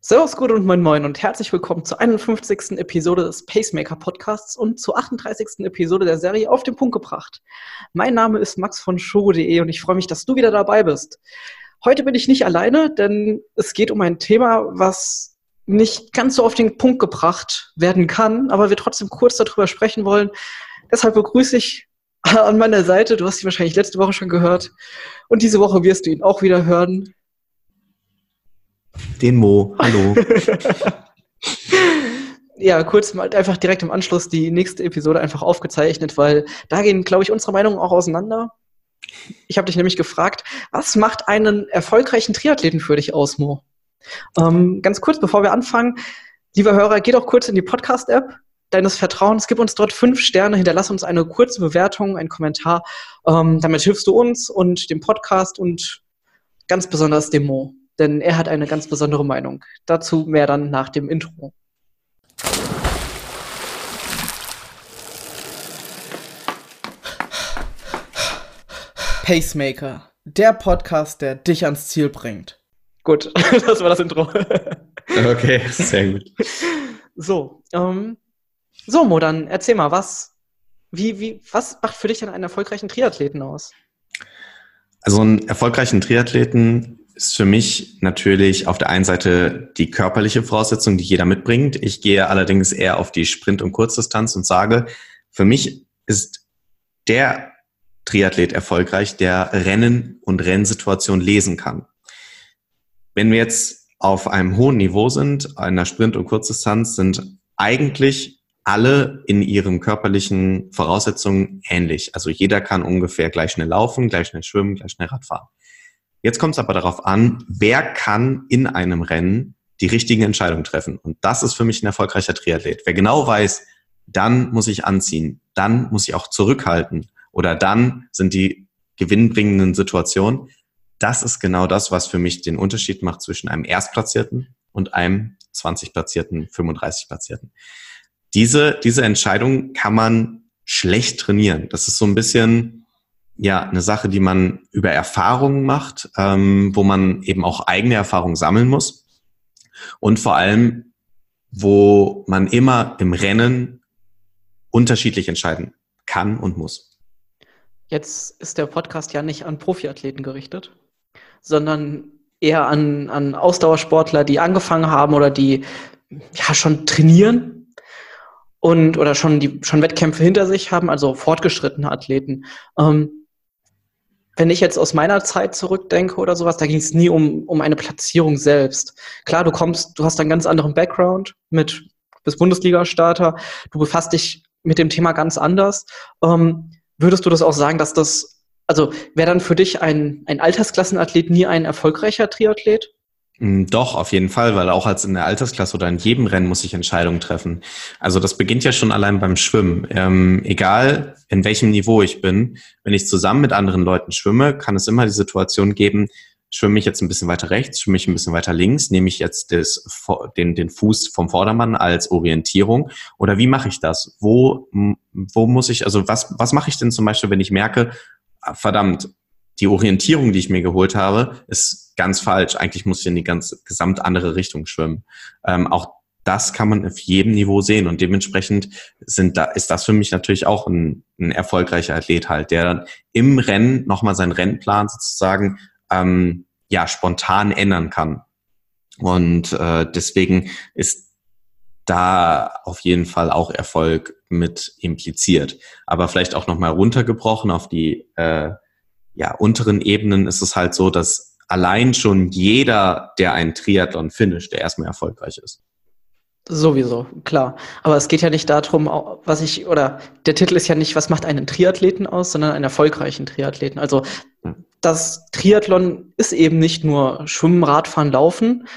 Servus, gut und moin moin und herzlich willkommen zur 51. Episode des Pacemaker Podcasts und zur 38. Episode der Serie Auf den Punkt gebracht. Mein Name ist Max von Shogo.de und ich freue mich, dass du wieder dabei bist. Heute bin ich nicht alleine, denn es geht um ein Thema, was nicht ganz so auf den Punkt gebracht werden kann, aber wir trotzdem kurz darüber sprechen wollen. Deshalb begrüße ich an meiner Seite, du hast ihn wahrscheinlich letzte Woche schon gehört und diese Woche wirst du ihn auch wieder hören, den Mo. Hallo. ja, kurz mal einfach direkt im Anschluss die nächste Episode einfach aufgezeichnet, weil da gehen, glaube ich, unsere Meinungen auch auseinander. Ich habe dich nämlich gefragt, was macht einen erfolgreichen Triathleten für dich aus, Mo? Ähm, ganz kurz, bevor wir anfangen, lieber Hörer, geh doch kurz in die Podcast-App deines Vertrauens, gib uns dort fünf Sterne, hinterlass uns eine kurze Bewertung, einen Kommentar. Ähm, damit hilfst du uns und dem Podcast und ganz besonders dem Mo denn er hat eine ganz besondere Meinung. Dazu mehr dann nach dem Intro. Pacemaker, der Podcast, der dich ans Ziel bringt. Gut, das war das Intro. okay, sehr gut. So, ähm, so Mo, dann erzähl mal, was, wie, wie, was macht für dich denn einen erfolgreichen Triathleten aus? Also einen erfolgreichen Triathleten ist für mich natürlich auf der einen Seite die körperliche Voraussetzung, die jeder mitbringt. Ich gehe allerdings eher auf die Sprint- und Kurzdistanz und sage, für mich ist der Triathlet erfolgreich, der Rennen und Rennsituation lesen kann. Wenn wir jetzt auf einem hohen Niveau sind, einer Sprint- und Kurzdistanz, sind eigentlich alle in ihren körperlichen Voraussetzungen ähnlich. Also jeder kann ungefähr gleich schnell laufen, gleich schnell schwimmen, gleich schnell Radfahren. Jetzt kommt es aber darauf an, wer kann in einem Rennen die richtigen Entscheidungen treffen. Und das ist für mich ein erfolgreicher Triathlet. Wer genau weiß, dann muss ich anziehen, dann muss ich auch zurückhalten oder dann sind die gewinnbringenden Situationen. Das ist genau das, was für mich den Unterschied macht zwischen einem Erstplatzierten und einem 20-Platzierten, 35-Platzierten. Diese, diese Entscheidung kann man schlecht trainieren. Das ist so ein bisschen, ja eine Sache, die man über Erfahrungen macht, ähm, wo man eben auch eigene Erfahrungen sammeln muss und vor allem, wo man immer im Rennen unterschiedlich entscheiden kann und muss. Jetzt ist der Podcast ja nicht an Profiathleten gerichtet, sondern eher an, an Ausdauersportler, die angefangen haben oder die ja schon trainieren und oder schon die schon Wettkämpfe hinter sich haben, also fortgeschrittene Athleten. Ähm, wenn ich jetzt aus meiner Zeit zurückdenke oder sowas, da ging es nie um, um eine Platzierung selbst. Klar, du kommst, du hast einen ganz anderen Background mit bis Bundesliga-Starter, du befasst dich mit dem Thema ganz anders. Ähm, würdest du das auch sagen, dass das, also wäre dann für dich ein, ein Altersklassenathlet nie ein erfolgreicher Triathlet? Mm, doch, auf jeden Fall, weil auch als in der Altersklasse oder in jedem Rennen muss ich Entscheidungen treffen. Also das beginnt ja schon allein beim Schwimmen. Ähm, egal in welchem Niveau ich bin, wenn ich zusammen mit anderen Leuten schwimme, kann es immer die Situation geben, schwimme ich jetzt ein bisschen weiter rechts, schwimme ich ein bisschen weiter links, nehme ich jetzt das, den, den Fuß vom Vordermann als Orientierung oder wie mache ich das? Wo, wo muss ich, also was, was mache ich denn zum Beispiel, wenn ich merke, ah, verdammt, die Orientierung, die ich mir geholt habe, ist ganz falsch. Eigentlich muss ich in die ganz gesamt andere Richtung schwimmen. Ähm, auch das kann man auf jedem Niveau sehen und dementsprechend sind da, ist das für mich natürlich auch ein, ein erfolgreicher Athlet halt, der dann im Rennen nochmal seinen Rennplan sozusagen ähm, ja spontan ändern kann. Und äh, deswegen ist da auf jeden Fall auch Erfolg mit impliziert. Aber vielleicht auch nochmal runtergebrochen auf die äh, ja, unteren Ebenen ist es halt so, dass allein schon jeder, der einen Triathlon finisht, der erstmal erfolgreich ist. Sowieso, klar. Aber es geht ja nicht darum, was ich, oder der Titel ist ja nicht, was macht einen Triathleten aus, sondern einen erfolgreichen Triathleten. Also das Triathlon ist eben nicht nur Schwimmen, Radfahren, Laufen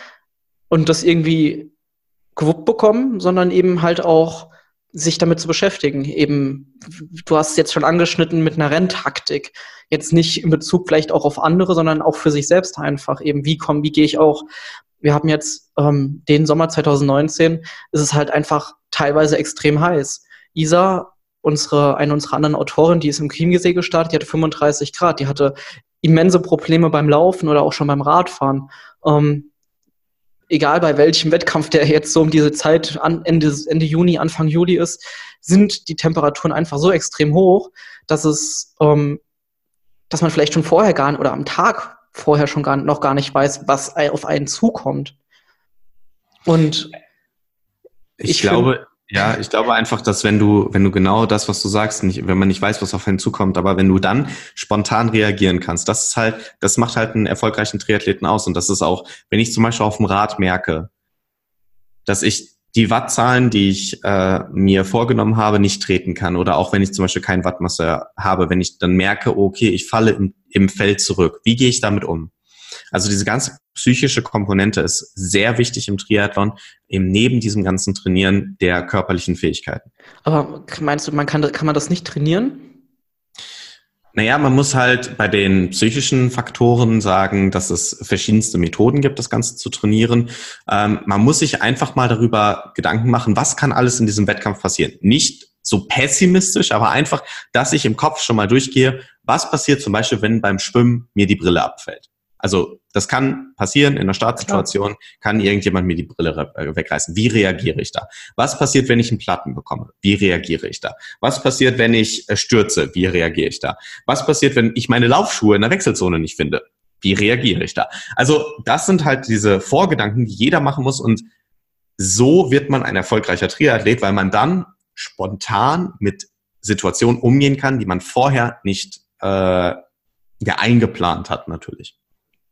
und das irgendwie gewuppt bekommen, sondern eben halt auch sich damit zu beschäftigen. Eben, du hast es jetzt schon angeschnitten mit einer Renntaktik. Jetzt nicht in Bezug vielleicht auch auf andere, sondern auch für sich selbst einfach. Eben, wie komme, wie gehe ich auch? Wir haben jetzt ähm, den Sommer 2019, ist es halt einfach teilweise extrem heiß. Isa, unsere, eine unserer anderen Autoren, die ist im Chiemsee gestartet, die hatte 35 Grad, die hatte immense Probleme beim Laufen oder auch schon beim Radfahren. Ähm, egal bei welchem Wettkampf, der jetzt so um diese Zeit an Ende, Ende Juni, Anfang Juli ist, sind die Temperaturen einfach so extrem hoch, dass es, ähm, dass man vielleicht schon vorher gar oder am Tag vorher schon gar, noch gar nicht weiß, was auf einen zukommt. Und ich, ich glaube, ja, ich glaube einfach, dass wenn du, wenn du genau das, was du sagst, nicht, wenn man nicht weiß, was auf einen zukommt, aber wenn du dann spontan reagieren kannst, das ist halt, das macht halt einen erfolgreichen Triathleten aus. Und das ist auch, wenn ich zum Beispiel auf dem Rad merke, dass ich die Wattzahlen, die ich äh, mir vorgenommen habe, nicht treten kann. Oder auch wenn ich zum Beispiel kein Wattmasse habe, wenn ich dann merke, okay, ich falle im, im Feld zurück. Wie gehe ich damit um? Also diese ganze psychische Komponente ist sehr wichtig im Triathlon, eben neben diesem ganzen Trainieren der körperlichen Fähigkeiten. Aber meinst du, man kann, kann man das nicht trainieren? Naja, man muss halt bei den psychischen Faktoren sagen, dass es verschiedenste Methoden gibt, das Ganze zu trainieren. Ähm, man muss sich einfach mal darüber Gedanken machen, was kann alles in diesem Wettkampf passieren. Nicht so pessimistisch, aber einfach, dass ich im Kopf schon mal durchgehe, was passiert zum Beispiel, wenn beim Schwimmen mir die Brille abfällt. Also das kann passieren in einer Startsituation, kann irgendjemand mir die Brille äh, wegreißen. Wie reagiere ich da? Was passiert, wenn ich einen Platten bekomme? Wie reagiere ich da? Was passiert, wenn ich äh, stürze? Wie reagiere ich da? Was passiert, wenn ich meine Laufschuhe in der Wechselzone nicht finde? Wie reagiere ich da? Also das sind halt diese Vorgedanken, die jeder machen muss und so wird man ein erfolgreicher Triathlet, weil man dann spontan mit Situationen umgehen kann, die man vorher nicht äh, ja eingeplant hat natürlich.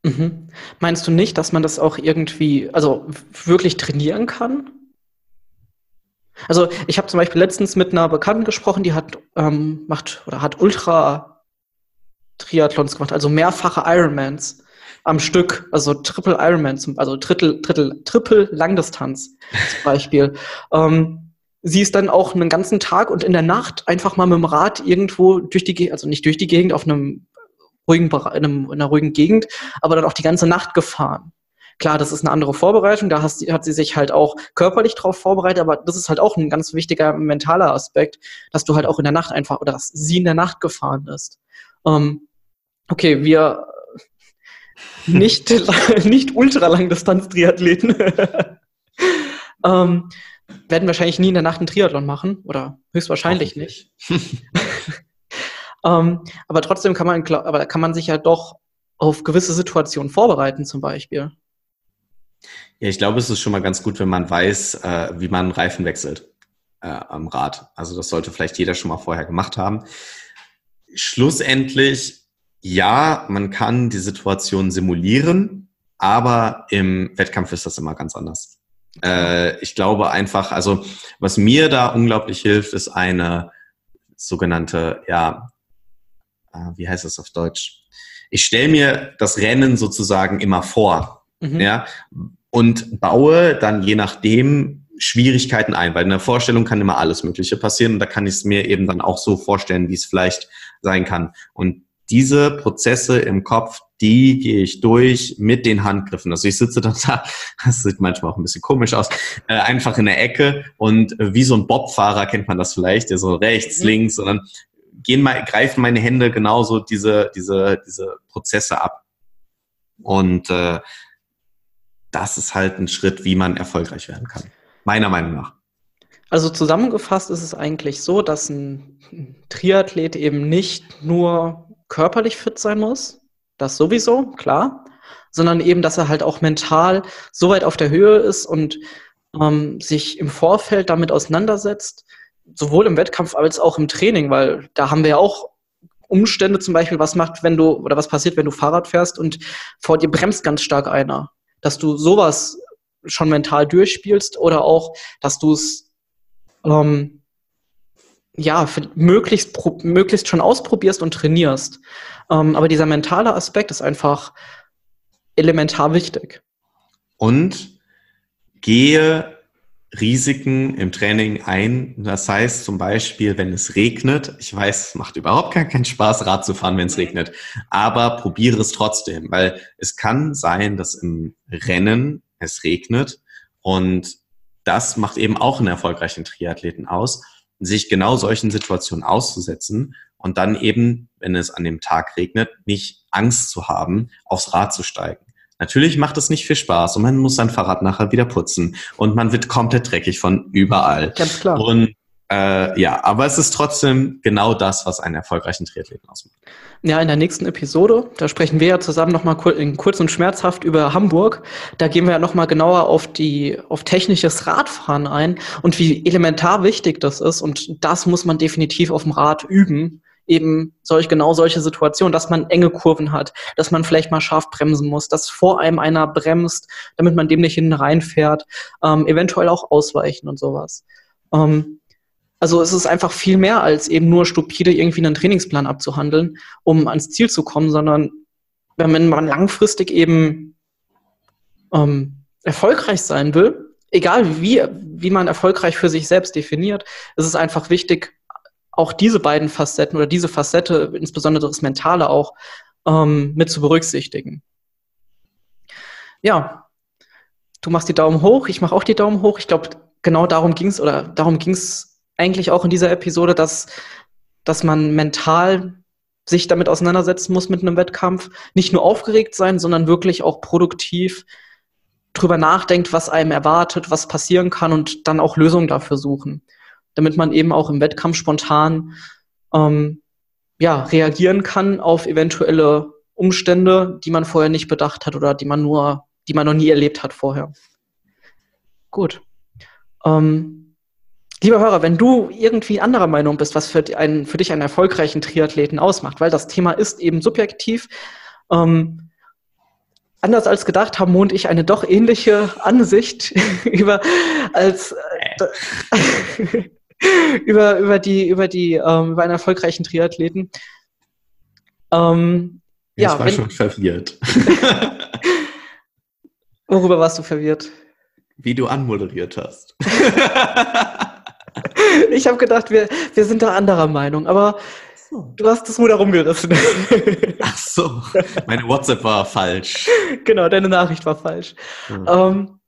Mhm. Meinst du nicht, dass man das auch irgendwie, also wirklich trainieren kann? Also ich habe zum Beispiel letztens mit einer Bekannten gesprochen, die hat ähm, macht oder hat Ultra Triathlons gemacht, also mehrfache Ironmans am Stück, also Triple Ironman, also Drittel, Drittel, Triple Langdistanz zum Beispiel. ähm, sie ist dann auch einen ganzen Tag und in der Nacht einfach mal mit dem Rad irgendwo durch die Gegend, also nicht durch die Gegend, auf einem ruhigen, in, einem, in einer ruhigen Gegend, aber dann auch die ganze Nacht gefahren. Klar, das ist eine andere Vorbereitung, da hast, hat sie sich halt auch körperlich drauf vorbereitet, aber das ist halt auch ein ganz wichtiger mentaler Aspekt, dass du halt auch in der Nacht einfach, oder dass sie in der Nacht gefahren ist. Ähm, okay, wir nicht, nicht ultralangdistanz-Triathleten ähm, werden wahrscheinlich nie in der Nacht einen Triathlon machen, oder höchstwahrscheinlich nicht. Ähm, aber trotzdem kann man, aber kann man sich ja doch auf gewisse Situationen vorbereiten, zum Beispiel. Ja, ich glaube, es ist schon mal ganz gut, wenn man weiß, äh, wie man Reifen wechselt äh, am Rad. Also das sollte vielleicht jeder schon mal vorher gemacht haben. Schlussendlich, ja, man kann die Situation simulieren, aber im Wettkampf ist das immer ganz anders. Äh, ich glaube einfach, also was mir da unglaublich hilft, ist eine sogenannte ja, äh, wie heißt das auf Deutsch? Ich stelle mir das Rennen sozusagen immer vor, mhm. ja, und baue dann je nachdem Schwierigkeiten ein, weil in der Vorstellung kann immer alles Mögliche passieren und da kann ich es mir eben dann auch so vorstellen, wie es vielleicht sein kann. Und diese Prozesse im Kopf, die gehe ich durch mit den Handgriffen. Also ich sitze dann da, das sieht manchmal auch ein bisschen komisch aus, äh, einfach in der Ecke und wie so ein Bobfahrer kennt man das vielleicht, der so rechts, mhm. links, sondern gehen mal, greifen meine Hände genauso diese, diese, diese Prozesse ab. Und äh, das ist halt ein Schritt, wie man erfolgreich werden kann. Meiner Meinung nach. Also zusammengefasst ist es eigentlich so, dass ein Triathlet eben nicht nur körperlich fit sein muss, das sowieso, klar, sondern eben, dass er halt auch mental so weit auf der Höhe ist und ähm, sich im Vorfeld damit auseinandersetzt, sowohl im Wettkampf als auch im Training, weil da haben wir ja auch Umstände zum Beispiel, was macht, wenn du, oder was passiert, wenn du Fahrrad fährst und vor dir bremst ganz stark einer. Dass du sowas schon mental durchspielst oder auch, dass du es ähm, ja, möglichst, möglichst schon ausprobierst und trainierst. Ähm, aber dieser mentale Aspekt ist einfach elementar wichtig. Und gehe Risiken im Training ein. Das heißt zum Beispiel, wenn es regnet, ich weiß, es macht überhaupt gar keinen Spaß, Rad zu fahren, wenn es regnet, aber probiere es trotzdem, weil es kann sein, dass im Rennen es regnet und das macht eben auch einen erfolgreichen Triathleten aus, sich genau solchen Situationen auszusetzen und dann eben, wenn es an dem Tag regnet, nicht Angst zu haben, aufs Rad zu steigen. Natürlich macht es nicht viel Spaß und man muss sein Fahrrad nachher wieder putzen und man wird komplett dreckig von überall. Ganz klar. Und äh, ja, aber es ist trotzdem genau das, was einen erfolgreichen Triathleten ausmacht. Ja, in der nächsten Episode, da sprechen wir ja zusammen nochmal kurz und schmerzhaft über Hamburg. Da gehen wir ja nochmal genauer auf die, auf technisches Radfahren ein und wie elementar wichtig das ist. Und das muss man definitiv auf dem Rad üben. Eben solch, genau solche Situationen, dass man enge Kurven hat, dass man vielleicht mal scharf bremsen muss, dass vor einem einer bremst, damit man dem nicht hinten reinfährt, ähm, eventuell auch ausweichen und sowas. Ähm, also es ist einfach viel mehr als eben nur stupide irgendwie einen Trainingsplan abzuhandeln, um ans Ziel zu kommen, sondern wenn man langfristig eben ähm, erfolgreich sein will, egal wie, wie man erfolgreich für sich selbst definiert, ist es einfach wichtig, auch diese beiden Facetten oder diese Facette, insbesondere das Mentale auch, ähm, mit zu berücksichtigen. Ja, du machst die Daumen hoch, ich mache auch die Daumen hoch. Ich glaube, genau darum ging es oder darum ging es eigentlich auch in dieser Episode, dass, dass man mental sich damit auseinandersetzen muss mit einem Wettkampf. Nicht nur aufgeregt sein, sondern wirklich auch produktiv drüber nachdenkt, was einem erwartet, was passieren kann und dann auch Lösungen dafür suchen. Damit man eben auch im Wettkampf spontan ähm, ja, reagieren kann auf eventuelle Umstände, die man vorher nicht bedacht hat oder die man nur, die man noch nie erlebt hat vorher. Gut. Ähm, Lieber Hörer, wenn du irgendwie anderer Meinung bist, was für, einen, für dich einen erfolgreichen Triathleten ausmacht, weil das Thema ist eben subjektiv. Ähm, anders als gedacht haben Mo und ich eine doch ähnliche Ansicht über als äh, über über die über die ähm, über einen erfolgreichen Triathleten. Ähm, ich ja, war wenn, schon verwirrt. Worüber warst du verwirrt? Wie du anmoderiert hast. ich habe gedacht, wir, wir sind da anderer Meinung, aber du hast das Ruder rumgerissen. Ach so, meine WhatsApp war falsch. Genau, deine Nachricht war falsch. Hm. Ähm,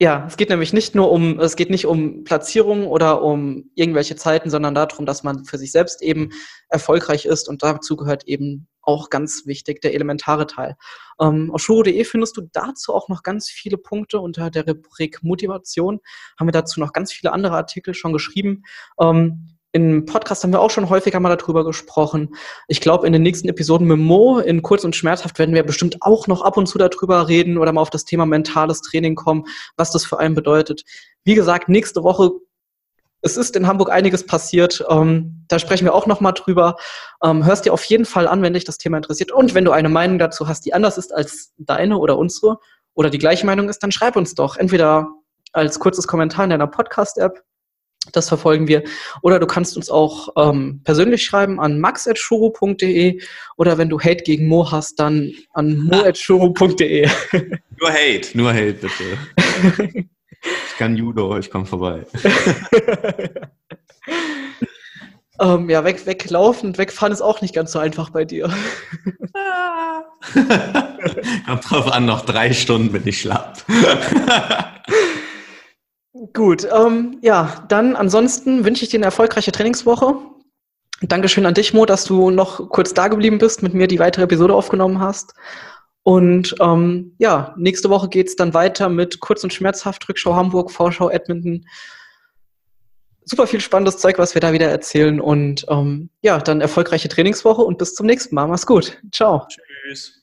ja, es geht nämlich nicht nur um, es geht nicht um Platzierung oder um irgendwelche Zeiten, sondern darum, dass man für sich selbst eben erfolgreich ist und dazu gehört eben auch ganz wichtig der elementare Teil. Ähm, auf shuro.de findest du dazu auch noch ganz viele Punkte unter der Rubrik Motivation. Haben wir dazu noch ganz viele andere Artikel schon geschrieben. Ähm, im Podcast haben wir auch schon häufiger mal darüber gesprochen. Ich glaube, in den nächsten Episoden mit Mo in Kurz und Schmerzhaft werden wir bestimmt auch noch ab und zu darüber reden oder mal auf das Thema mentales Training kommen, was das für einen bedeutet. Wie gesagt, nächste Woche, es ist in Hamburg einiges passiert. Ähm, da sprechen wir auch noch mal drüber. Ähm, hörst dir auf jeden Fall an, wenn dich das Thema interessiert. Und wenn du eine Meinung dazu hast, die anders ist als deine oder unsere oder die gleiche Meinung ist, dann schreib uns doch. Entweder als kurzes Kommentar in deiner Podcast-App das verfolgen wir. Oder du kannst uns auch ähm, persönlich schreiben an max.shuru.de oder wenn du Hate gegen Mo hast, dann an mo.shuru.de. Nur Hate, nur Hate bitte. ich kann Judo, ich komme vorbei. ähm, ja, weg, weglaufen und wegfahren ist auch nicht ganz so einfach bei dir. Kommt drauf an, noch drei Stunden bin ich schlapp. Gut, ähm, ja, dann ansonsten wünsche ich dir eine erfolgreiche Trainingswoche. Dankeschön an dich, Mo, dass du noch kurz da geblieben bist, mit mir die weitere Episode aufgenommen hast. Und ähm, ja, nächste Woche geht es dann weiter mit kurz und schmerzhaft Rückschau Hamburg, Vorschau Edmonton. Super viel spannendes Zeug, was wir da wieder erzählen. Und ähm, ja, dann erfolgreiche Trainingswoche und bis zum nächsten Mal. Mach's gut. Ciao. Tschüss.